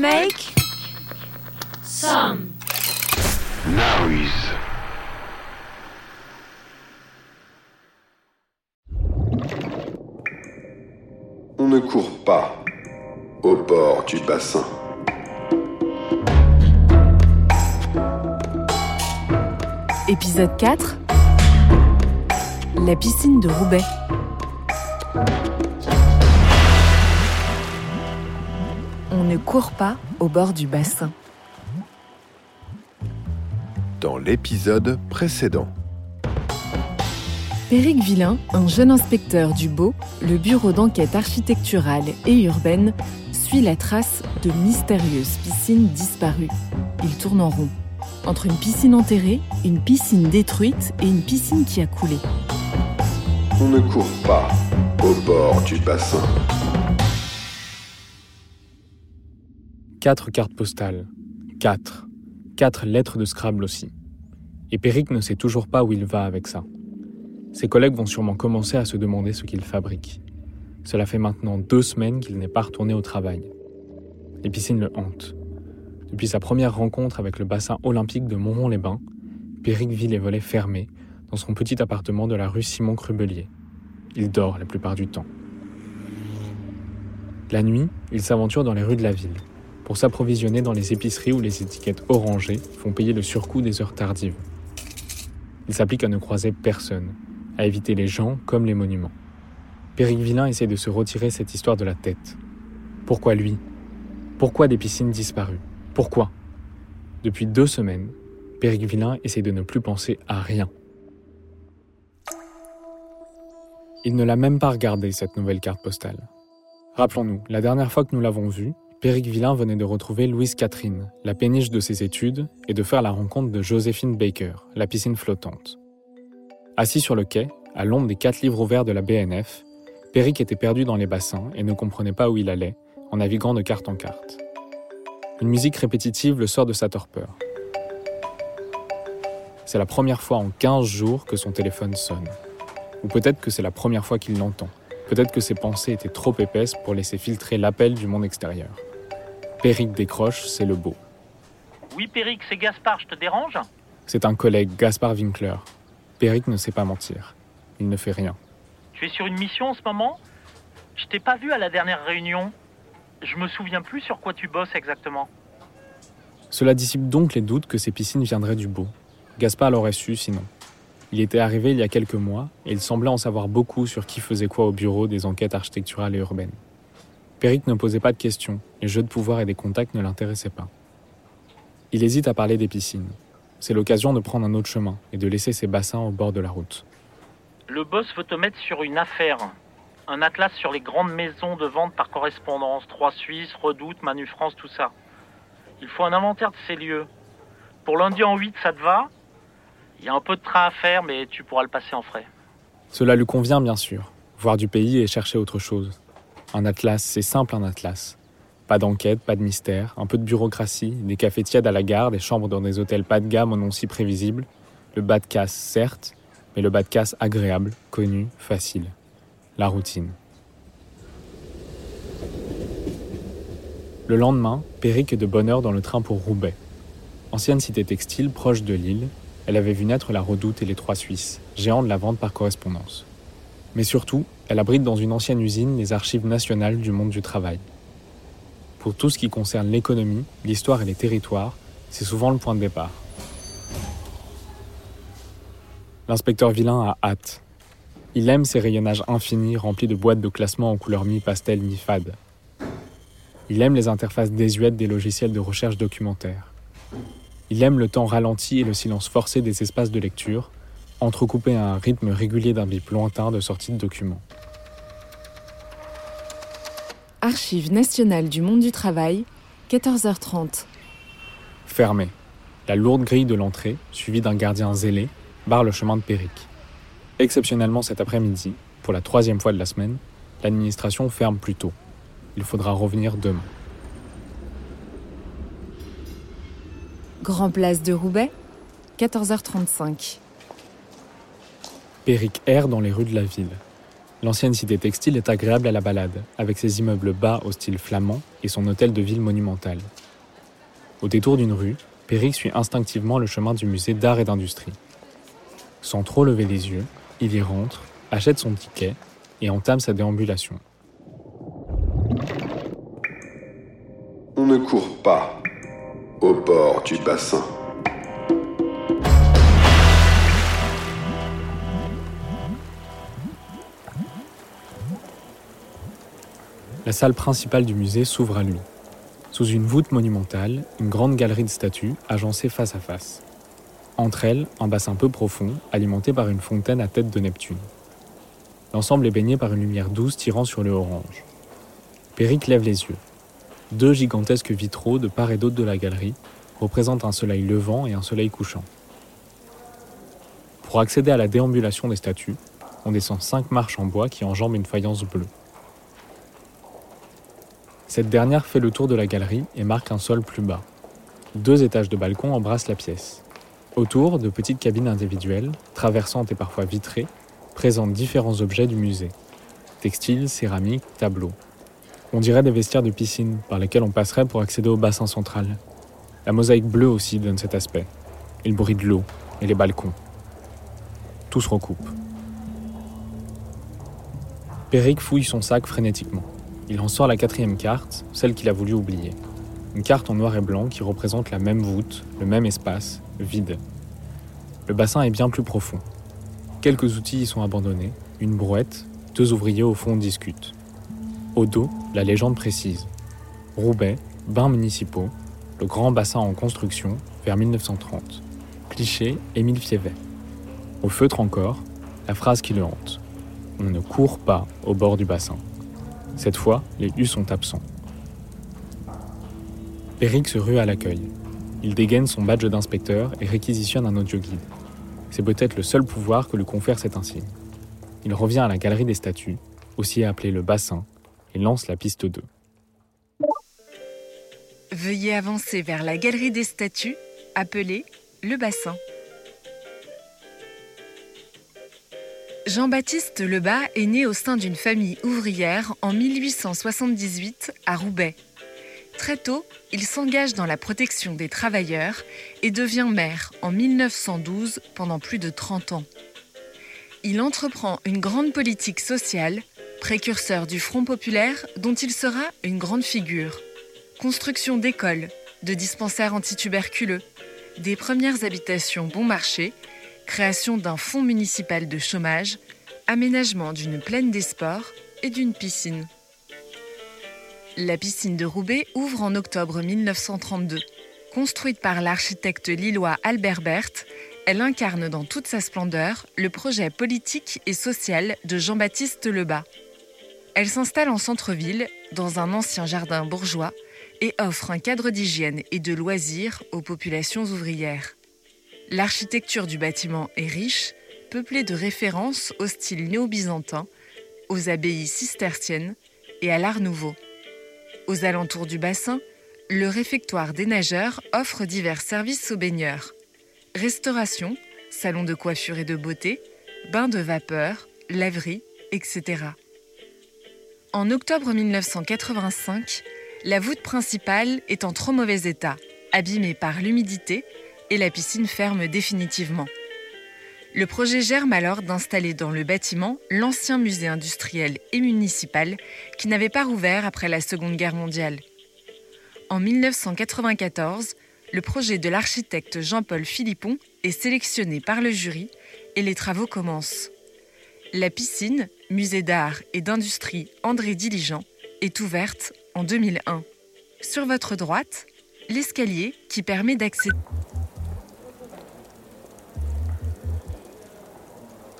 Make Some. Noise. On ne court pas au bord du bassin. Épisode 4 La piscine de Roubaix. On ne court pas au bord du bassin. Dans l'épisode précédent. Péric Villain, un jeune inspecteur du Beau, le bureau d'enquête architecturale et urbaine, suit la trace de mystérieuses piscines disparues. Il tourne en rond. Entre une piscine enterrée, une piscine détruite et une piscine qui a coulé. On ne court pas au bord du bassin. Quatre cartes postales. Quatre. Quatre lettres de Scrabble aussi. Et Péric ne sait toujours pas où il va avec ça. Ses collègues vont sûrement commencer à se demander ce qu'il fabrique. Cela fait maintenant deux semaines qu'il n'est pas retourné au travail. Les piscines le hantent. Depuis sa première rencontre avec le bassin olympique de Montrond-les-Bains, Péric vit les volets fermés dans son petit appartement de la rue Simon Crubelier. Il dort la plupart du temps. La nuit, il s'aventure dans les rues de la ville pour s'approvisionner dans les épiceries où les étiquettes orangées font payer le surcoût des heures tardives. Il s'applique à ne croiser personne, à éviter les gens comme les monuments. Péric Villain essaie de se retirer cette histoire de la tête. Pourquoi lui? Pourquoi des piscines disparues? Pourquoi? Depuis deux semaines, Péric Villain essaie de ne plus penser à rien. Il ne l'a même pas regardé, cette nouvelle carte postale. Rappelons-nous, la dernière fois que nous l'avons vue, Péric Villain venait de retrouver Louise Catherine, la péniche de ses études, et de faire la rencontre de Joséphine Baker, la piscine flottante. Assis sur le quai, à l'ombre des quatre livres ouverts de la BNF, Péric était perdu dans les bassins et ne comprenait pas où il allait, en naviguant de carte en carte. Une musique répétitive le sort de sa torpeur. C'est la première fois en 15 jours que son téléphone sonne. Ou peut-être que c'est la première fois qu'il l'entend. Peut-être que ses pensées étaient trop épaisses pour laisser filtrer l'appel du monde extérieur. Péric décroche, c'est le beau. Oui, Péric, c'est Gaspard, je te dérange? C'est un collègue, Gaspard Winkler. Péric ne sait pas mentir. Il ne fait rien. Tu es sur une mission en ce moment? Je t'ai pas vu à la dernière réunion. Je me souviens plus sur quoi tu bosses exactement. Cela dissipe donc les doutes que ces piscines viendraient du beau. Gaspard l'aurait su sinon. Il était arrivé il y a quelques mois et il semblait en savoir beaucoup sur qui faisait quoi au bureau des enquêtes architecturales et urbaines. Péric ne posait pas de questions, les jeux de pouvoir et des contacts ne l'intéressaient pas. Il hésite à parler des piscines. C'est l'occasion de prendre un autre chemin et de laisser ses bassins au bord de la route. Le boss veut te mettre sur une affaire. Un atlas sur les grandes maisons de vente par correspondance. Trois Suisses, Redoute, Manu France, tout ça. Il faut un inventaire de ces lieux. Pour lundi en 8, ça te va? Il y a un peu de train à faire, mais tu pourras le passer en frais. Cela lui convient bien sûr. Voir du pays et chercher autre chose. Un atlas, c'est simple un atlas. Pas d'enquête, pas de mystère, un peu de bureaucratie, des cafés tièdes à la gare, des chambres dans des hôtels pas de gamme au nom si prévisible. Le bas de casse, certes, mais le bas de casse agréable, connu, facile. La routine. Le lendemain, Péric est de bonne heure dans le train pour Roubaix. Ancienne cité textile proche de Lille, elle avait vu naître la Redoute et les Trois Suisses, géants de la vente par correspondance. Mais surtout, elle abrite dans une ancienne usine les archives nationales du monde du travail. Pour tout ce qui concerne l'économie, l'histoire et les territoires, c'est souvent le point de départ. L'inspecteur Villain a hâte. Il aime ces rayonnages infinis remplis de boîtes de classement en couleurs mi-pastel, mi-fade. Il aime les interfaces désuètes des logiciels de recherche documentaire. Il aime le temps ralenti et le silence forcé des espaces de lecture, entrecoupés à un rythme régulier d'un bip lointain de sortie de documents. Archives nationales du monde du travail, 14h30. Fermé. La lourde grille de l'entrée, suivie d'un gardien zélé, barre le chemin de Péric. Exceptionnellement cet après-midi, pour la troisième fois de la semaine, l'administration ferme plus tôt. Il faudra revenir demain. Grand Place de Roubaix, 14h35. Péric erre dans les rues de la ville. L'ancienne cité textile est agréable à la balade, avec ses immeubles bas au style flamand et son hôtel de ville monumental. Au détour d'une rue, Péric suit instinctivement le chemin du musée d'art et d'industrie. Sans trop lever les yeux, il y rentre, achète son ticket et entame sa déambulation. On ne court pas au bord du bassin. La salle principale du musée s'ouvre à lui. Sous une voûte monumentale, une grande galerie de statues agencées face à face. Entre elles, un bassin peu profond, alimenté par une fontaine à tête de Neptune. L'ensemble est baigné par une lumière douce tirant sur le orange. Péric lève les yeux. Deux gigantesques vitraux de part et d'autre de la galerie représentent un soleil levant et un soleil couchant. Pour accéder à la déambulation des statues, on descend cinq marches en bois qui enjambent une faïence bleue. Cette dernière fait le tour de la galerie et marque un sol plus bas. Deux étages de balcon embrassent la pièce. Autour, de petites cabines individuelles, traversantes et parfois vitrées, présentent différents objets du musée. Textiles, céramiques, tableaux. On dirait des vestiaires de piscine par lesquels on passerait pour accéder au bassin central. La mosaïque bleue aussi donne cet aspect. Et le bruit de l'eau, et les balcons. Tout se recoupe. Péric fouille son sac frénétiquement. Il en sort la quatrième carte, celle qu'il a voulu oublier. Une carte en noir et blanc qui représente la même voûte, le même espace, vide. Le bassin est bien plus profond. Quelques outils y sont abandonnés, une brouette, deux ouvriers au fond discutent. Au dos, la légende précise. Roubaix, bains municipaux, le grand bassin en construction vers 1930. Cliché, Émile Fievet. Au feutre encore, la phrase qui le hante. On ne court pas au bord du bassin. Cette fois, les U sont absents. Péric se rue à l'accueil. Il dégaine son badge d'inspecteur et réquisitionne un audioguide. C'est peut-être le seul pouvoir que lui confère cet insigne. Il revient à la galerie des statues, aussi appelée le bassin, et lance la piste 2. Veuillez avancer vers la galerie des statues, appelée le bassin. Jean-Baptiste Lebas est né au sein d'une famille ouvrière en 1878 à Roubaix. Très tôt, il s'engage dans la protection des travailleurs et devient maire en 1912 pendant plus de 30 ans. Il entreprend une grande politique sociale, précurseur du Front populaire dont il sera une grande figure. Construction d'écoles, de dispensaires antituberculeux, des premières habitations bon marché création d'un fonds municipal de chômage, aménagement d'une plaine des sports et d'une piscine. La piscine de Roubaix ouvre en octobre 1932. Construite par l'architecte lillois Albert Berthe, elle incarne dans toute sa splendeur le projet politique et social de Jean-Baptiste Lebas. Elle s'installe en centre-ville, dans un ancien jardin bourgeois, et offre un cadre d'hygiène et de loisirs aux populations ouvrières. L'architecture du bâtiment est riche, peuplée de références au style néo-byzantin, aux abbayes cisterciennes et à l'art nouveau. Aux alentours du bassin, le réfectoire des nageurs offre divers services aux baigneurs. Restauration, salon de coiffure et de beauté, bains de vapeur, laverie, etc. En octobre 1985, la voûte principale est en trop mauvais état, abîmée par l'humidité et la piscine ferme définitivement. Le projet germe alors d'installer dans le bâtiment l'ancien musée industriel et municipal qui n'avait pas rouvert après la Seconde Guerre mondiale. En 1994, le projet de l'architecte Jean-Paul Philippon est sélectionné par le jury et les travaux commencent. La piscine, musée d'art et d'industrie André Diligent, est ouverte en 2001. Sur votre droite, l'escalier qui permet d'accéder.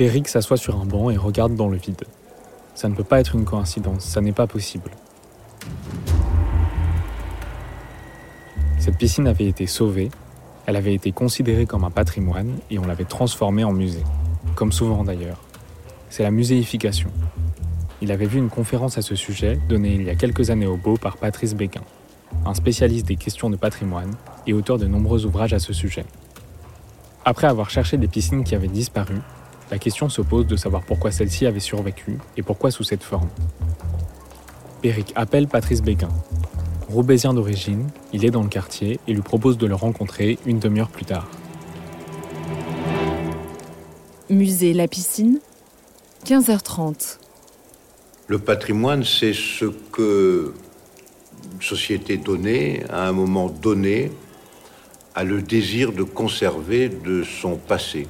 Péric s'assoit sur un banc et regarde dans le vide. Ça ne peut pas être une coïncidence, ça n'est pas possible. Cette piscine avait été sauvée, elle avait été considérée comme un patrimoine et on l'avait transformée en musée, comme souvent d'ailleurs. C'est la muséification. Il avait vu une conférence à ce sujet donnée il y a quelques années au Beau par Patrice Béguin, un spécialiste des questions de patrimoine et auteur de nombreux ouvrages à ce sujet. Après avoir cherché des piscines qui avaient disparu, La question se pose de savoir pourquoi celle-ci avait survécu et pourquoi sous cette forme. Péric appelle Patrice Béguin. Roubaisien d'origine, il est dans le quartier et lui propose de le rencontrer une demi-heure plus tard. Musée La Piscine, 15h30. Le patrimoine, c'est ce que une société donnée, à un moment donné, a le désir de conserver de son passé.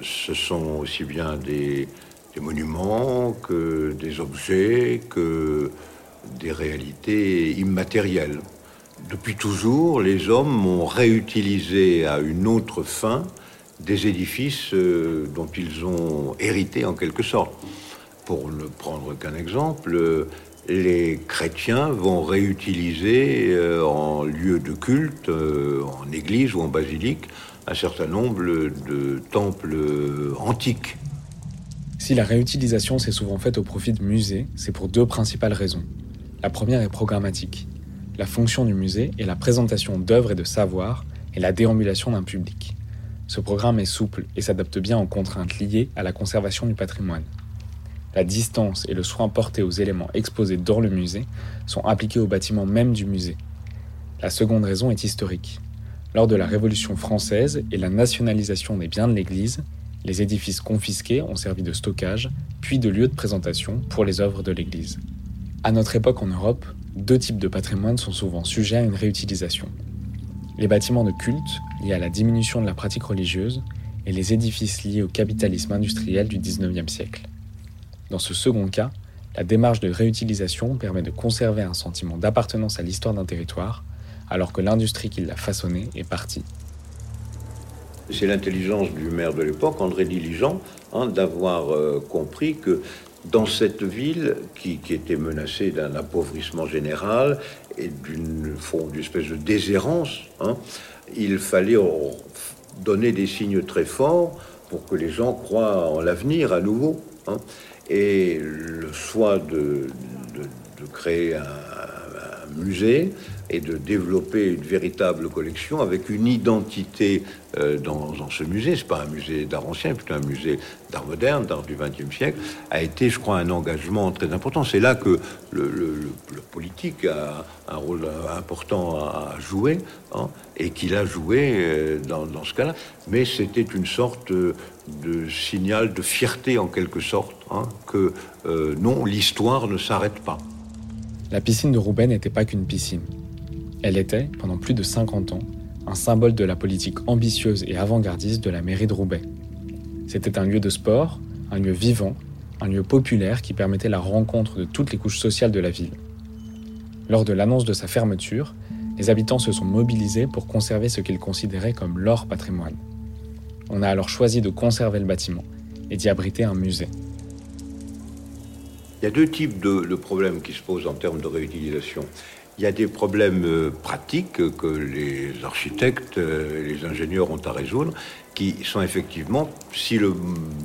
Ce sont aussi bien des, monuments que des objets, que des réalités immatérielles. Depuis toujours, les hommes ont réutilisé à une autre fin des édifices euh, dont ils ont hérité en quelque sorte. Pour ne prendre qu'un exemple, les chrétiens vont réutiliser euh, en lieu de culte, euh, en église ou en basilique, un certain nombre de temples antiques. Si la réutilisation s'est souvent faite au profit de musées, c'est pour deux principales raisons. La première est programmatique. La fonction du musée est la présentation d'œuvres et de savoirs et la déambulation d'un public. Ce programme est souple et s'adapte bien aux contraintes liées à la conservation du patrimoine. La distance et le soin porté aux éléments exposés dans le musée sont appliqués au bâtiment même du musée. La seconde raison est historique. Lors de la Révolution française et la nationalisation des biens de l'Église, les édifices confisqués ont servi de stockage, puis de lieu de présentation pour les œuvres de l'Église. À notre époque en Europe, deux types de patrimoine sont souvent sujets à une réutilisation. Les bâtiments de culte, liés à la diminution de la pratique religieuse, et les édifices liés au capitalisme industriel du XIXe siècle. Dans ce second cas, la démarche de réutilisation permet de conserver un sentiment d'appartenance à l'histoire d'un territoire, alors que l'industrie qui l'a façonné est partie. C'est l'intelligence du maire de l'époque, André Diligent, hein, d'avoir euh, compris que dans cette ville qui, était menacée d'un appauvrissement général et d'une espèce de déshérence, hein, il fallait donner des signes très forts pour que les gens croient en l'avenir à nouveau. Hein. Et le choix de, créer un, musée et de développer une véritable collection avec une identité euh, dans, ce musée. C'est pas un musée d'art ancien, plutôt un musée d'art moderne, d'art du XXe siècle, a été, je crois, un engagement très important. C'est là que le, politique a un rôle important à, jouer, hein, et qu'il a joué euh, dans, ce cas-là. Mais c'était une sorte de signal de fierté, en quelque sorte, hein, que euh, non, l'histoire ne s'arrête pas. La piscine de Roubaix n'était pas qu'une piscine. Elle était, pendant plus de 50 ans, un symbole de la politique ambitieuse et avant-gardiste de la mairie de Roubaix. C'était un lieu de sport, un lieu vivant, un lieu populaire qui permettait la rencontre de toutes les couches sociales de la ville. Lors de l'annonce de sa fermeture, les habitants se sont mobilisés pour conserver ce qu'ils considéraient comme leur patrimoine. On a alors choisi de conserver le bâtiment et d'y abriter un musée. Il y a deux types de, problèmes qui se posent en termes de réutilisation. Il y a des problèmes euh, pratiques que les architectes, euh, les ingénieurs ont à résoudre, qui sont effectivement, si le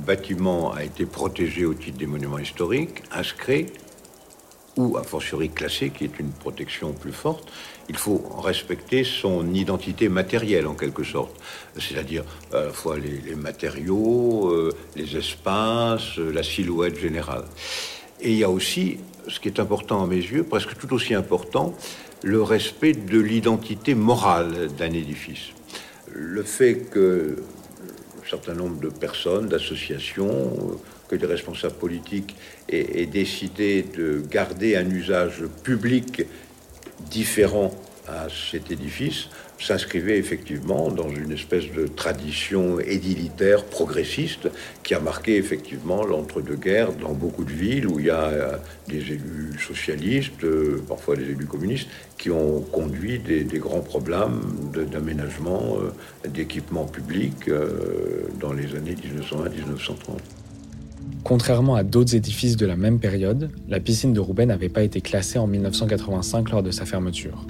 bâtiment a été protégé au titre des monuments historiques, inscrit ou a fortiori classé, qui est une protection plus forte, il faut respecter son identité matérielle en quelque sorte, c'est-à-dire à la fois les, matériaux, euh, les espaces, la silhouette générale. Et il y a aussi, ce qui est important à mes yeux, presque tout aussi important, le respect de l'identité morale d'un édifice. Le fait que un certain nombre de personnes, d'associations, que des responsables politiques aient, aient, décidé de garder un usage public différent à cet édifice s'inscrivait effectivement dans une espèce de tradition édilitaire progressiste qui a marqué effectivement l'entre-deux-guerres dans beaucoup de villes où il y a euh, des élus socialistes, euh, parfois des élus communistes, qui ont conduit des, grands problèmes d'aménagement euh, d'équipements publics dans les années 1920-1930. Contrairement à d'autres édifices de la même période, la piscine de Roubaix n'avait pas été classée en 1985 lors de sa fermeture.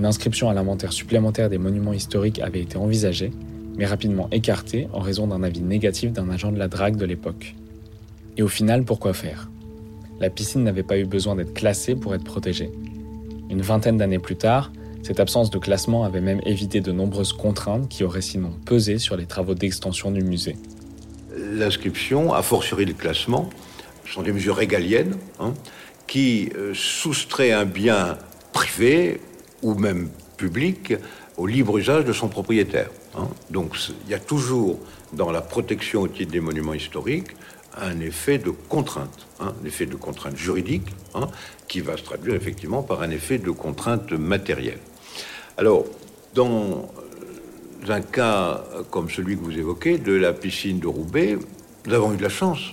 Une inscription à l'inventaire supplémentaire des monuments historiques avait été envisagée, mais rapidement écartée en raison d'un avis négatif d'un agent de la drague de l'époque. Et au final, pourquoi faire? La piscine n'avait pas eu besoin d'être classée pour être protégée. Une vingtaine d'années plus tard, cette absence de classement avait même évité de nombreuses contraintes qui auraient sinon pesé sur les travaux d'extension du musée. l'inscription, a fortiori le classement, sont des mesures régaliennes hein, qui euh, soustraient un bien privé ou même public au libre usage de son propriétaire. Hein. Donc il y a toujours dans la protection au titre des monuments historiques un effet de contrainte, hein, un effet de contrainte juridique, hein, qui va se traduire effectivement par un effet de contrainte matérielle. Alors, dans un cas comme celui que vous évoquez, de la piscine de Roubaix, nous avons eu de la chance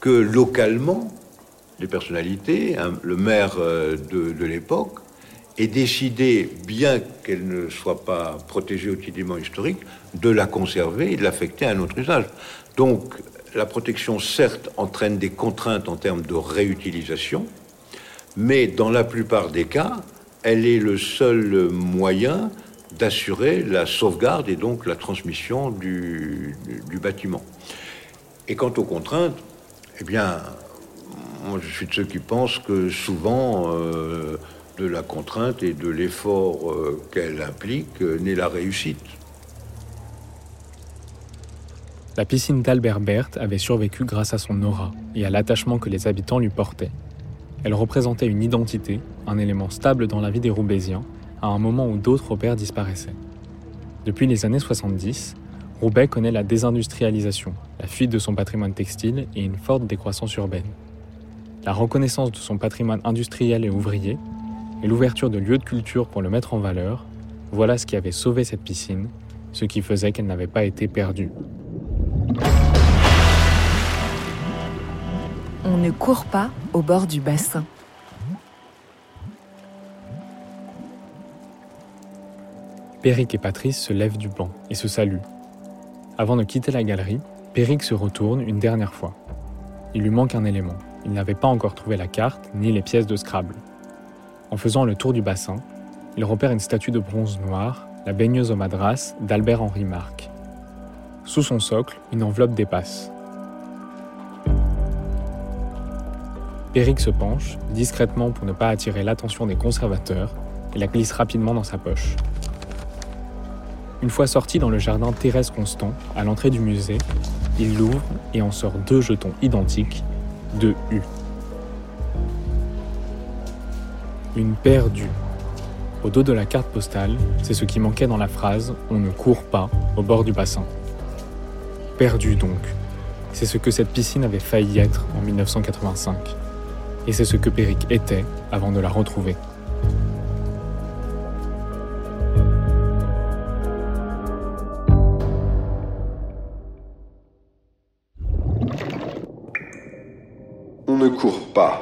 que localement, les personnalités, le maire euh, de l'époque, ait décidé, bien qu'elle ne soit pas protégée au titre historique, de la conserver et de l'affecter à un autre usage. Donc, la protection, certes, entraîne des contraintes en termes de réutilisation, mais dans la plupart des cas, elle est le seul moyen d'assurer la sauvegarde et donc la transmission du, bâtiment. Et quant aux contraintes, eh bien, moi je suis de ceux qui pensent que souvent, euh, de la contrainte et de l'effort euh, qu'elle implique euh, naît la réussite. La piscine d'Albert Berthe avait survécu grâce à son aura et à l'attachement que les habitants lui portaient. Elle représentait une identité, un élément stable dans la vie des Roubaisiens, à un moment où d'autres repères disparaissaient. Depuis les années 70, Roubaix connaît la désindustrialisation, la fuite de son patrimoine textile et une forte décroissance urbaine. La reconnaissance de son patrimoine industriel et ouvrier et l'ouverture de lieux de culture pour le mettre en valeur, voilà ce qui avait sauvé cette piscine, ce qui faisait qu'elle n'avait pas été perdue. On ne court pas au bord du bassin. Péric et Patrice se lèvent du banc et se saluent. Avant de quitter la galerie, Péric se retourne une dernière fois. Il lui manque un élément. Il n'avait pas encore trouvé la carte ni les pièces de Scrabble. En faisant le tour du bassin, il repère une statue de bronze noir, la baigneuse au madras d'Albert-Henri Marc. Sous son socle, une enveloppe dépasse. Eric se penche, discrètement pour ne pas attirer l'attention des conservateurs, et la glisse rapidement dans sa poche. Une fois sorti dans le jardin Thérèse Constant, à l'entrée du musée, il l'ouvre et en sort deux jetons identiques, de U. Une perdue. Au dos de la carte postale, c'est ce qui manquait dans la phrase On ne court pas au bord du bassin. Perdu donc. C'est ce que cette piscine avait failli être en 1985. Et c'est ce que Péric était avant de la retrouver. On ne court pas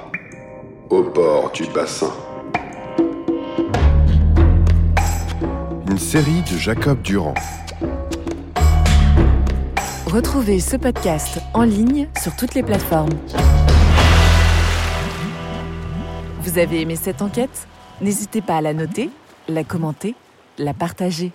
au bord du bassin. Une série de Jacob Durand. Retrouvez ce podcast en ligne sur toutes les plateformes. Vous avez aimé cette enquête? N'hésitez pas à la noter, la commenter, la partager.